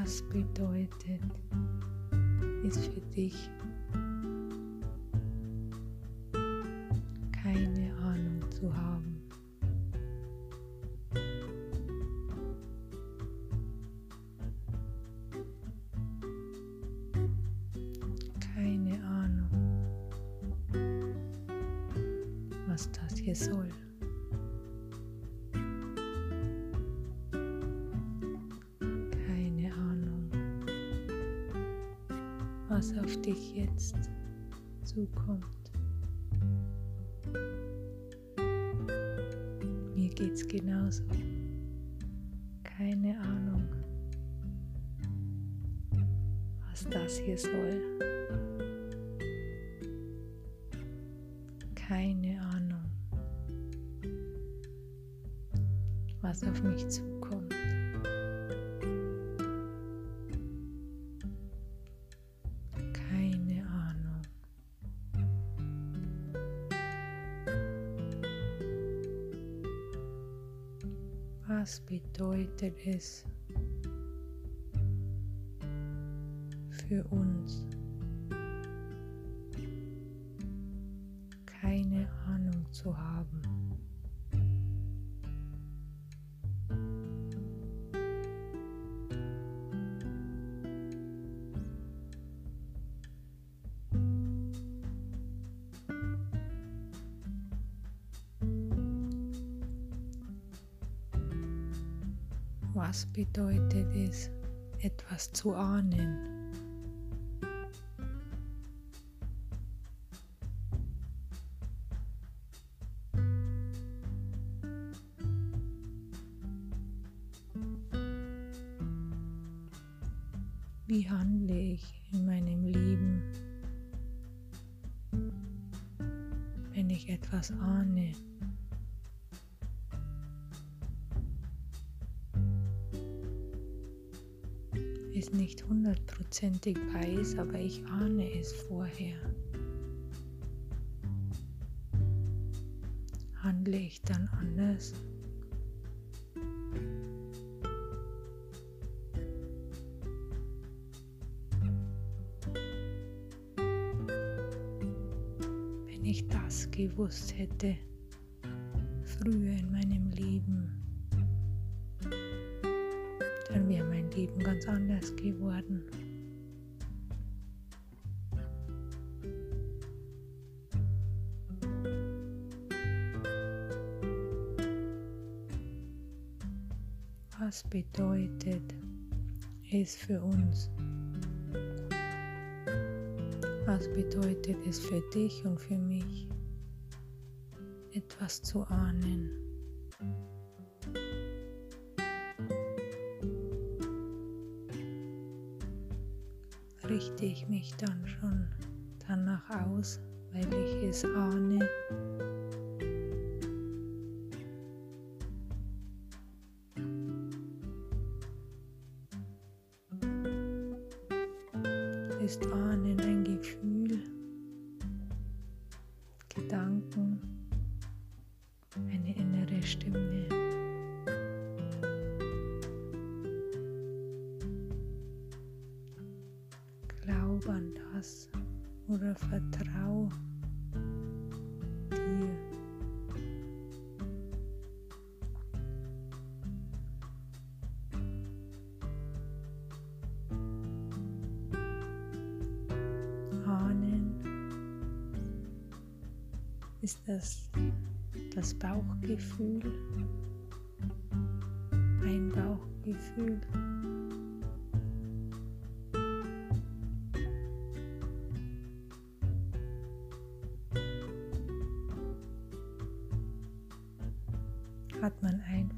Was bedeutet es für dich, was auf mich zukommt. Keine Ahnung. Was bedeutet es für uns? keine Ahnung zu haben. Bedeutet es, etwas zu ahnen? Wie handle ich in meinem Leben, wenn ich etwas ahne? Es nicht hundertprozentig weiß, aber ich ahne es vorher. Handle ich dann anders? Wenn ich das gewusst hätte, früher in meinem ganz anders geworden. Was bedeutet es für uns? Was bedeutet es für dich und für mich, etwas zu ahnen? Richte ich mich dann schon danach aus, weil ich es ahne. An das oder vertrau dir. Ahnen ist das das Bauchgefühl, ein Bauchgefühl.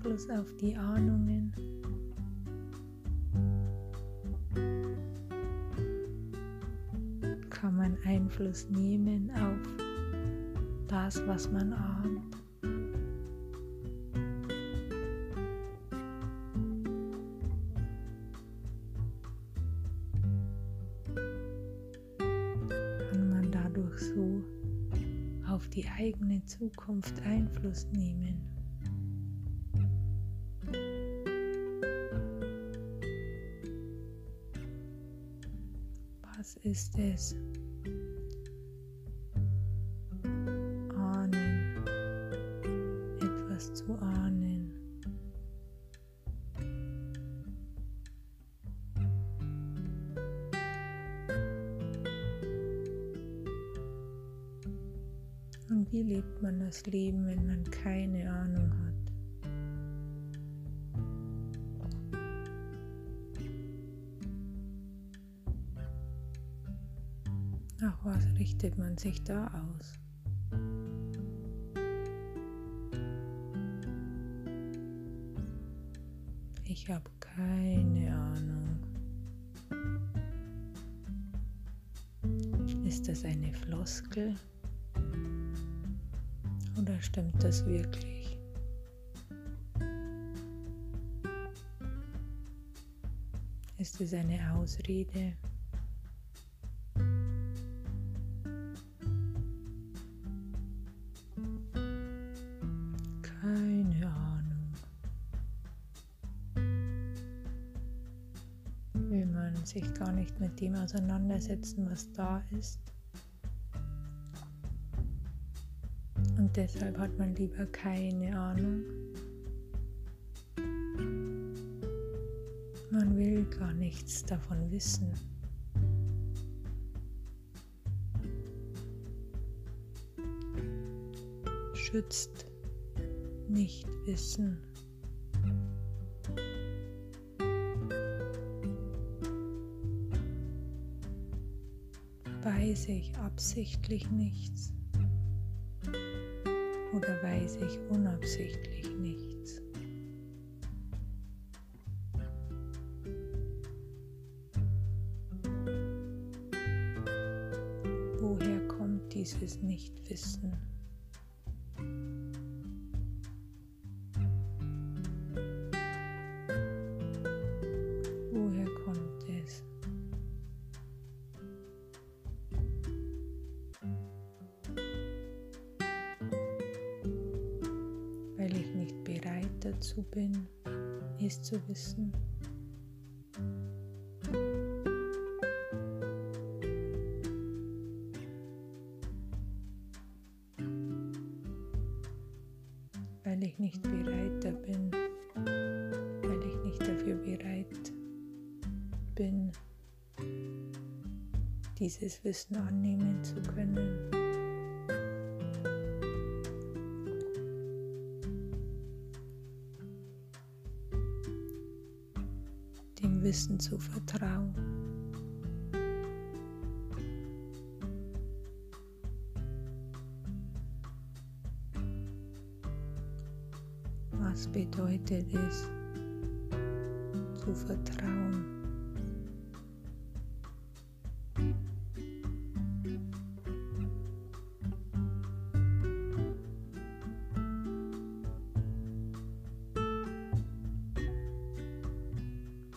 Einfluss auf die Ahnungen? Kann man Einfluss nehmen auf das, was man ahnt? Kann man dadurch so auf die eigene Zukunft Einfluss nehmen? Was richtet man sich da aus? Ich habe keine Ahnung. Ist das eine Floskel? Oder stimmt das wirklich? Ist es eine Ausrede? Dem auseinandersetzen, was da ist? Und deshalb hat man lieber keine Ahnung. Man will gar nichts davon wissen. Schützt nicht wissen. Weiß ich absichtlich nichts oder weiß ich unabsichtlich nichts? Woher kommt dieses Nichtwissen? Wissen. Weil ich nicht bereit da bin, weil ich nicht dafür bereit bin, dieses Wissen annehmen zu können. Wissen zu vertrauen. Was bedeutet es, zu vertrauen?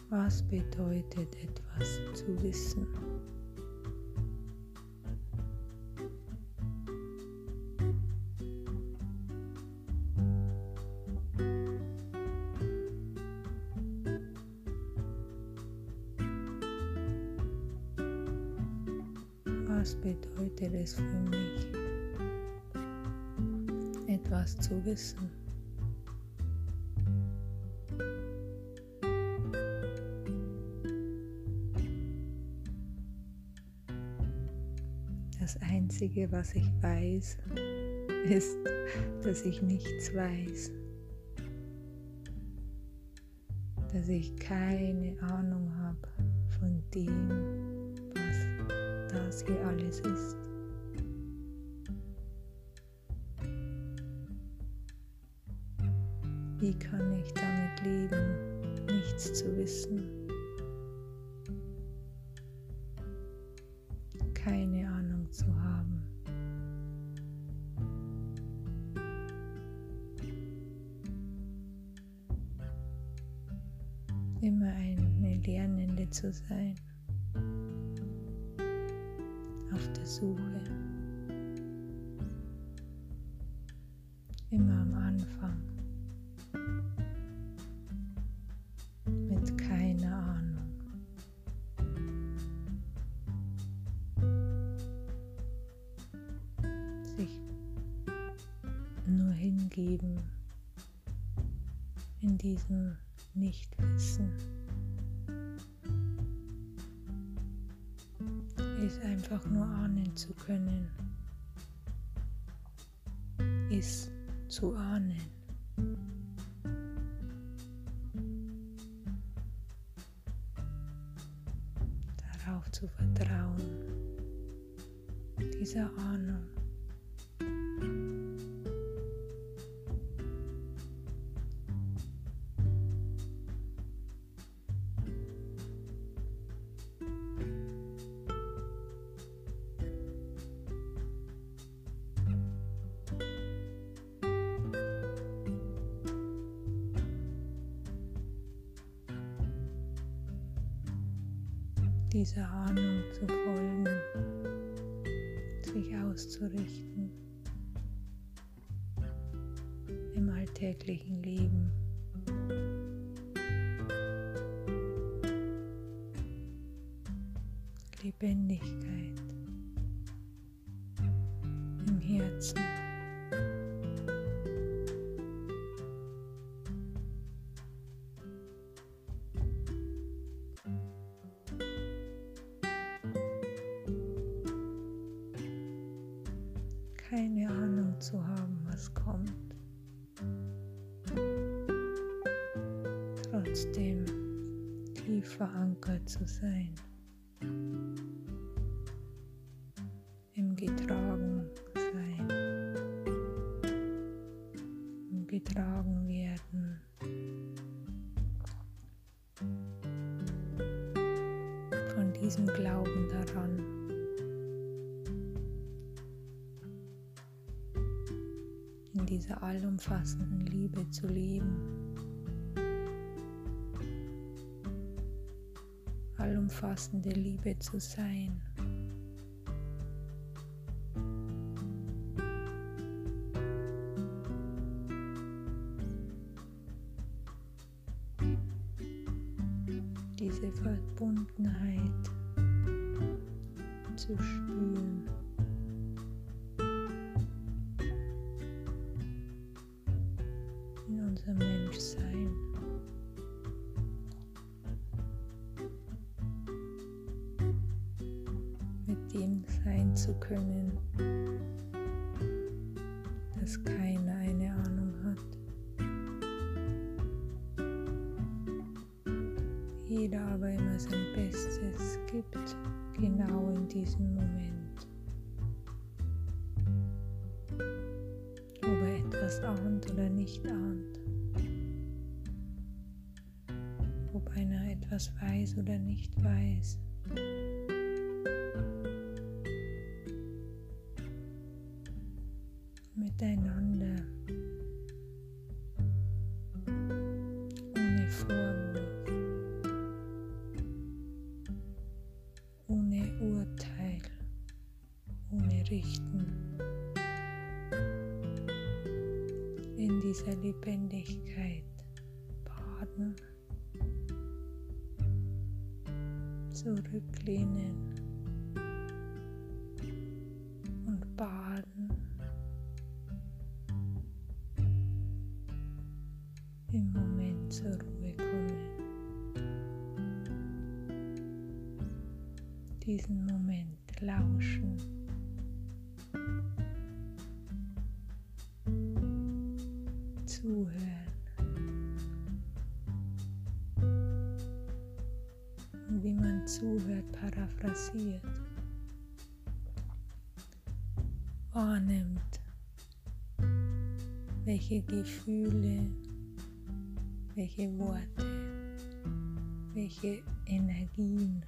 Was bedeutet etwas zu wissen? Was bedeutet es für mich, etwas zu wissen? Einzige, was ich weiß, ist, dass ich nichts weiß. Dass ich keine Ahnung habe von dem, was das hier alles ist. Wie kann ich damit leben, nichts zu wissen? Zu sein, auf der Suche. Immer am Anfang. Mit keiner Ahnung. Sich nur hingeben in diesem Nichtwissen. Ist einfach nur ahnen zu können. Ist zu ahnen. Darauf zu vertrauen, dieser Ahnung. Lebendigkeit im Herzen. keine Ahnung zu haben, was kommt. Trotzdem tief verankert zu sein. Allumfassenden Liebe zu leben. Allumfassende Liebe zu sein. Einer etwas weiß oder nicht weiß. Miteinander, ohne Zuhören. wie man zuhört, paraphrasiert, wahrnimmt, welche Gefühle, welche Worte, welche Energien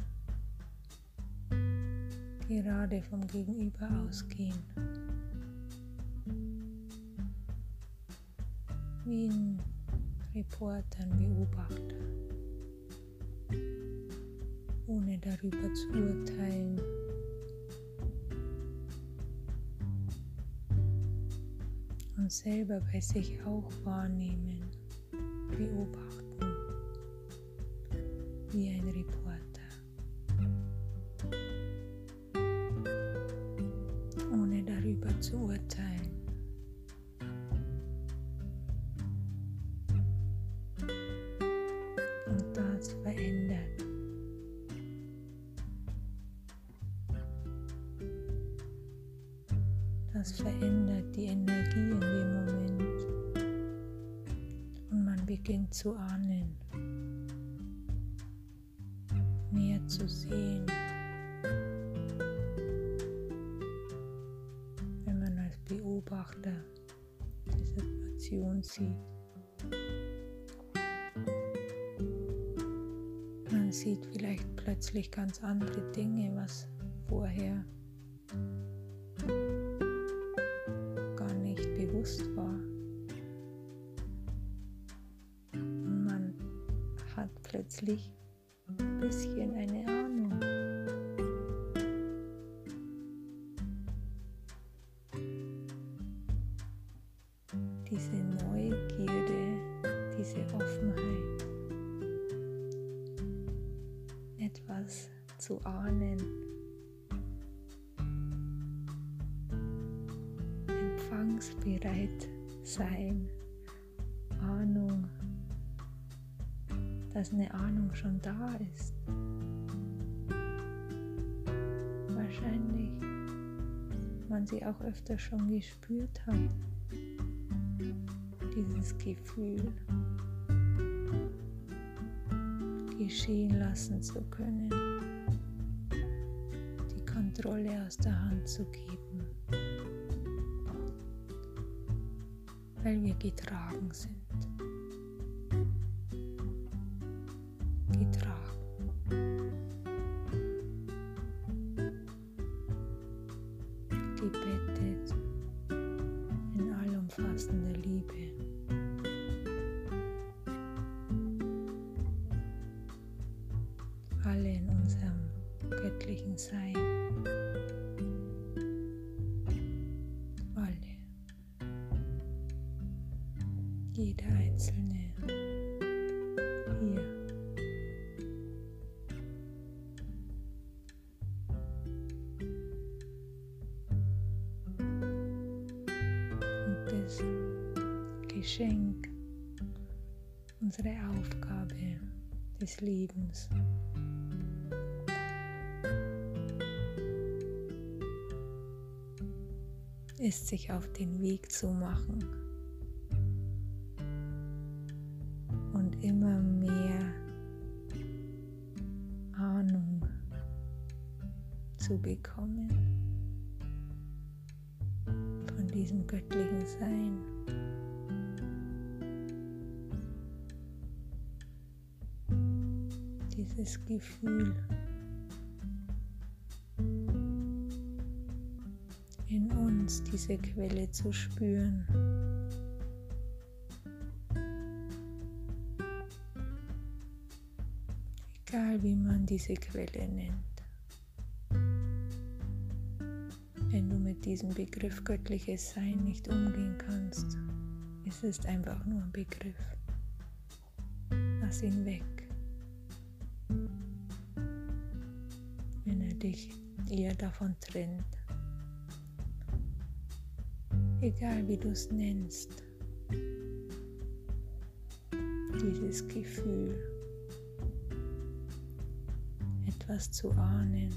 gerade vom Gegenüber ausgehen. Reporter, ein Beobachter, ohne darüber zu urteilen. Und selber bei sich auch wahrnehmen, beobachten, wie ein Reporter. Ohne darüber zu urteilen. Das verändert die Energie in dem Moment. Und man beginnt zu ahnen, mehr zu sehen. Wenn man als Beobachter die Situation sieht. Man sieht vielleicht plötzlich ganz andere Dinge, was vorher zu ahnen. empfangsbereit sein. Ahnung, dass eine Ahnung schon da ist. Wahrscheinlich man sie auch öfter schon gespürt hat. Dieses Gefühl geschehen lassen zu können, Kontrolle aus der Hand zu geben. weil wir getragen sind. Getragen. Gebettet in allumfassender Liebe. Alle in unserem göttlichen Sein. Jeder einzelne hier. Und das Geschenk, unsere Aufgabe des Lebens. ist sich auf den Weg zu machen immer mehr Ahnung zu bekommen von diesem göttlichen Sein. Dieses Gefühl in uns, diese Quelle zu spüren. Diese Quelle nennt. Wenn du mit diesem Begriff göttliches Sein nicht umgehen kannst, es ist einfach nur ein Begriff. Lass ihn weg. Wenn er dich eher davon trennt. Egal wie du es nennst. Dieses Gefühl etwas zu ahnen,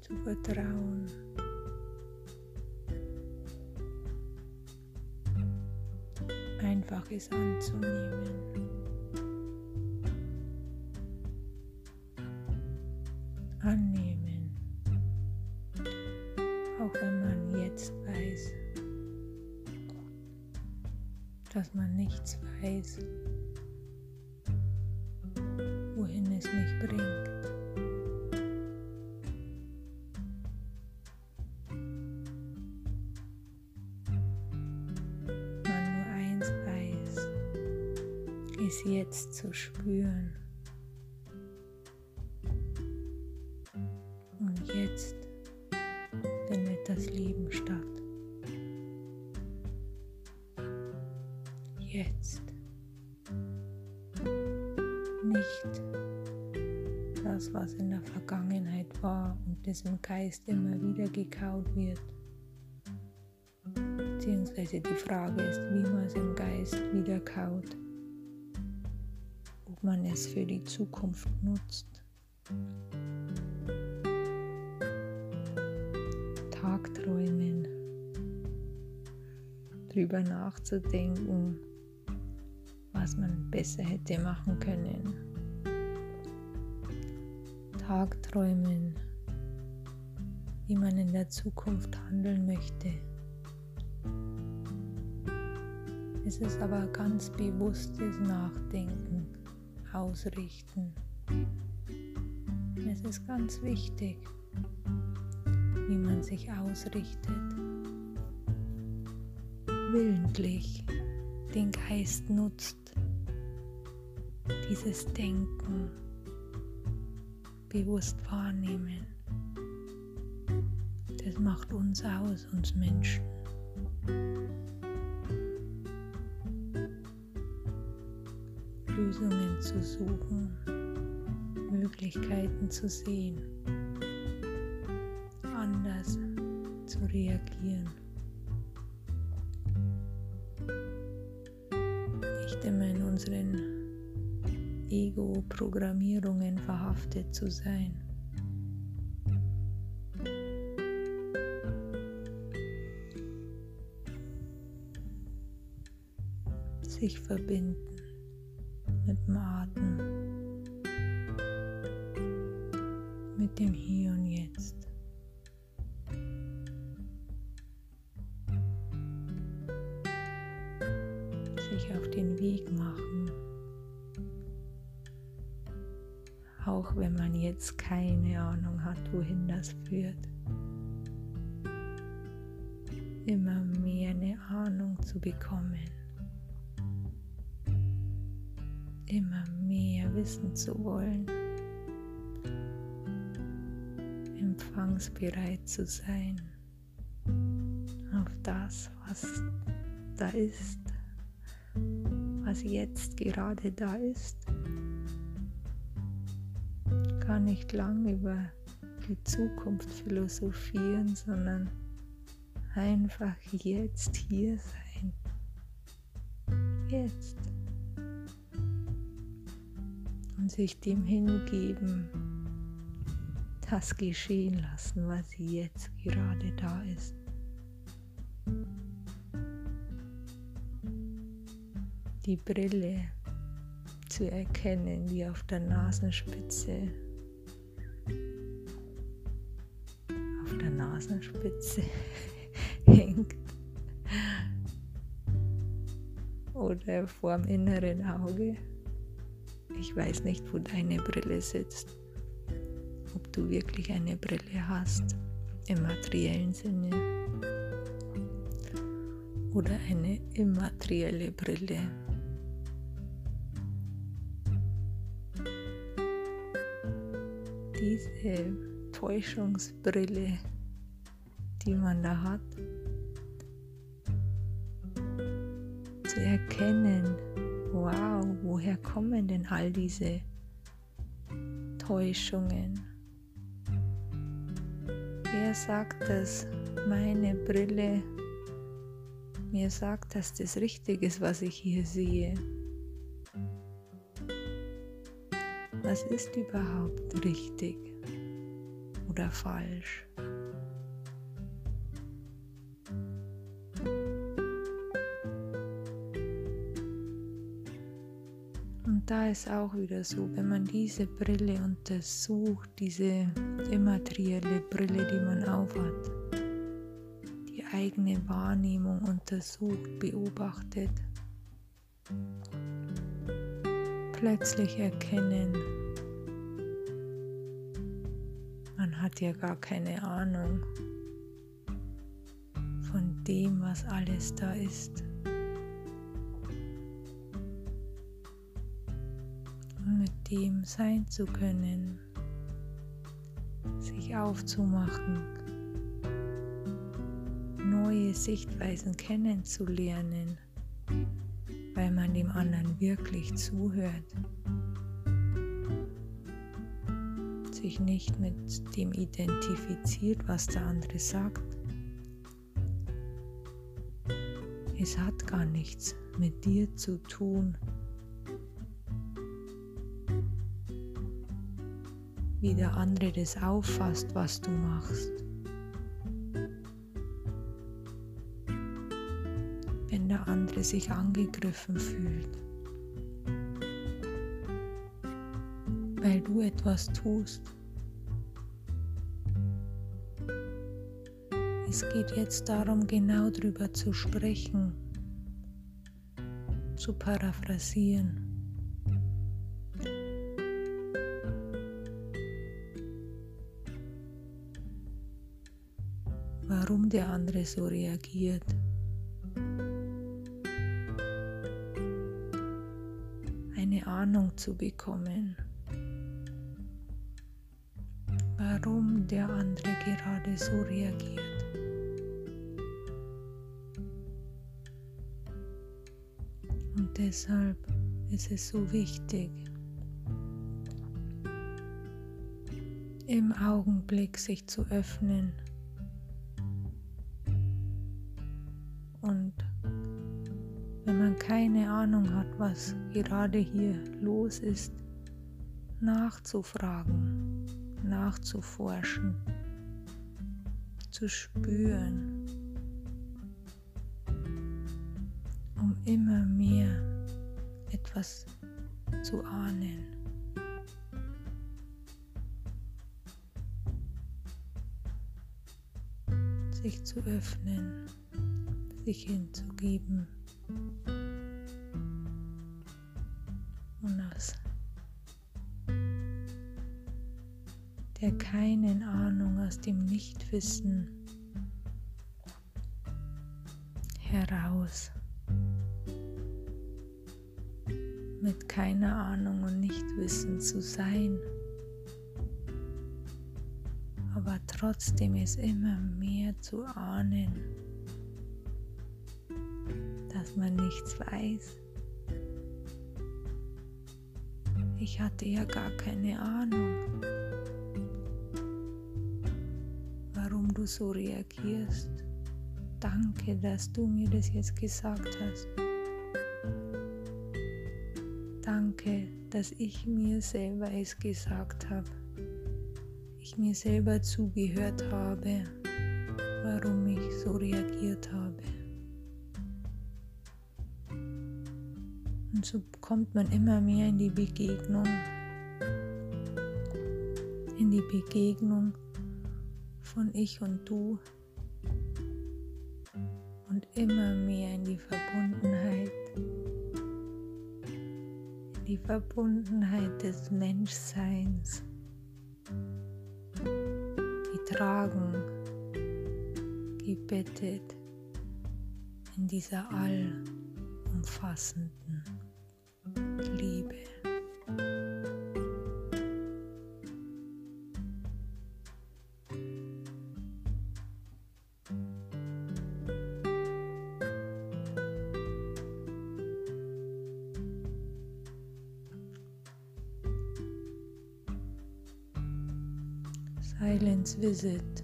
zu vertrauen. Einfaches anzunehmen. Jetzt findet das Leben statt. Jetzt. Nicht das, was in der Vergangenheit war und das im Geist immer wieder gekaut wird. Beziehungsweise die Frage ist, wie man es im Geist wieder kaut. Ob man es für die Zukunft nutzt. Drüber nachzudenken, was man besser hätte machen können. Tagträumen, wie man in der Zukunft handeln möchte. Es ist aber ganz bewusstes Nachdenken, Ausrichten. Es ist ganz wichtig, wie man sich ausrichtet. Willentlich den Geist nutzt, dieses Denken bewusst wahrnehmen. Das macht uns aus, uns Menschen. Lösungen zu suchen, Möglichkeiten zu sehen, anders zu reagieren. Ego-Programmierungen verhaftet zu sein. Sich verbinden mit dem Atem, mit dem Hier und Jetzt. Sich auf den Weg machen, auch wenn man jetzt keine Ahnung hat, wohin das führt. Immer mehr eine Ahnung zu bekommen. immer mehr wissen zu wollen, empfangsbereit zu sein auf das, was da ist, was jetzt gerade da ist. Gar nicht lang über die Zukunft philosophieren, sondern einfach jetzt hier sein. Jetzt und sich dem hingeben, das geschehen lassen, was jetzt gerade da ist. Die Brille zu erkennen, die auf der Nasenspitze Nasenspitze hängt oder vorm inneren Auge. Ich weiß nicht, wo deine Brille sitzt. Ob du wirklich eine Brille hast im materiellen Sinne oder eine immaterielle Brille. Diese Täuschungsbrille, die man da hat, zu erkennen, wow, woher kommen denn all diese Täuschungen? Wer sagt, dass meine Brille mir sagt, dass das richtig ist, was ich hier sehe? Was ist überhaupt richtig oder falsch? Ist auch wieder so, wenn man diese Brille untersucht, diese immaterielle Brille, die man aufhat, die eigene Wahrnehmung untersucht, beobachtet, plötzlich erkennen, man hat ja gar keine Ahnung von dem, was alles da ist. Ihm sein zu können, sich aufzumachen, neue Sichtweisen kennenzulernen, weil man dem anderen wirklich zuhört, sich nicht mit dem identifiziert, was der andere sagt. Es hat gar nichts mit dir zu tun. Wie der andere das auffasst, was du machst. Wenn der andere sich angegriffen fühlt, weil du etwas tust. Es geht jetzt darum, genau darüber zu sprechen, zu paraphrasieren. Der andere so reagiert. Eine Ahnung zu bekommen. Warum der andere gerade so reagiert. Und deshalb ist es so wichtig, im Augenblick sich zu öffnen und wenn man keine Ahnung hat, was gerade hier los ist, nachzufragen, nachzuforschen, zu spüren. um immer mehr etwas zu ahnen. Sich zu öffnen, sich hinzugeben und aus der keinen Ahnung, aus dem Nichtwissen heraus. mit keiner Ahnung und Nichtwissen zu sein. Aber trotzdem ist immer mehr zu ahnen, dass man nichts weiß. Ich hatte ja gar keine Ahnung, warum du so reagierst. Danke, dass du mir das jetzt gesagt hast. Danke, dass ich mir selber es gesagt habe. Ich mir selber zugehört habe, warum ich so reagiert habe. Und so kommt man immer mehr in die Begegnung, in die Begegnung von ich und du. Und immer mehr in die Verbundenheit. Die Verbundenheit des Menschseins, getragen, gebettet in dieser allumfassenden is it?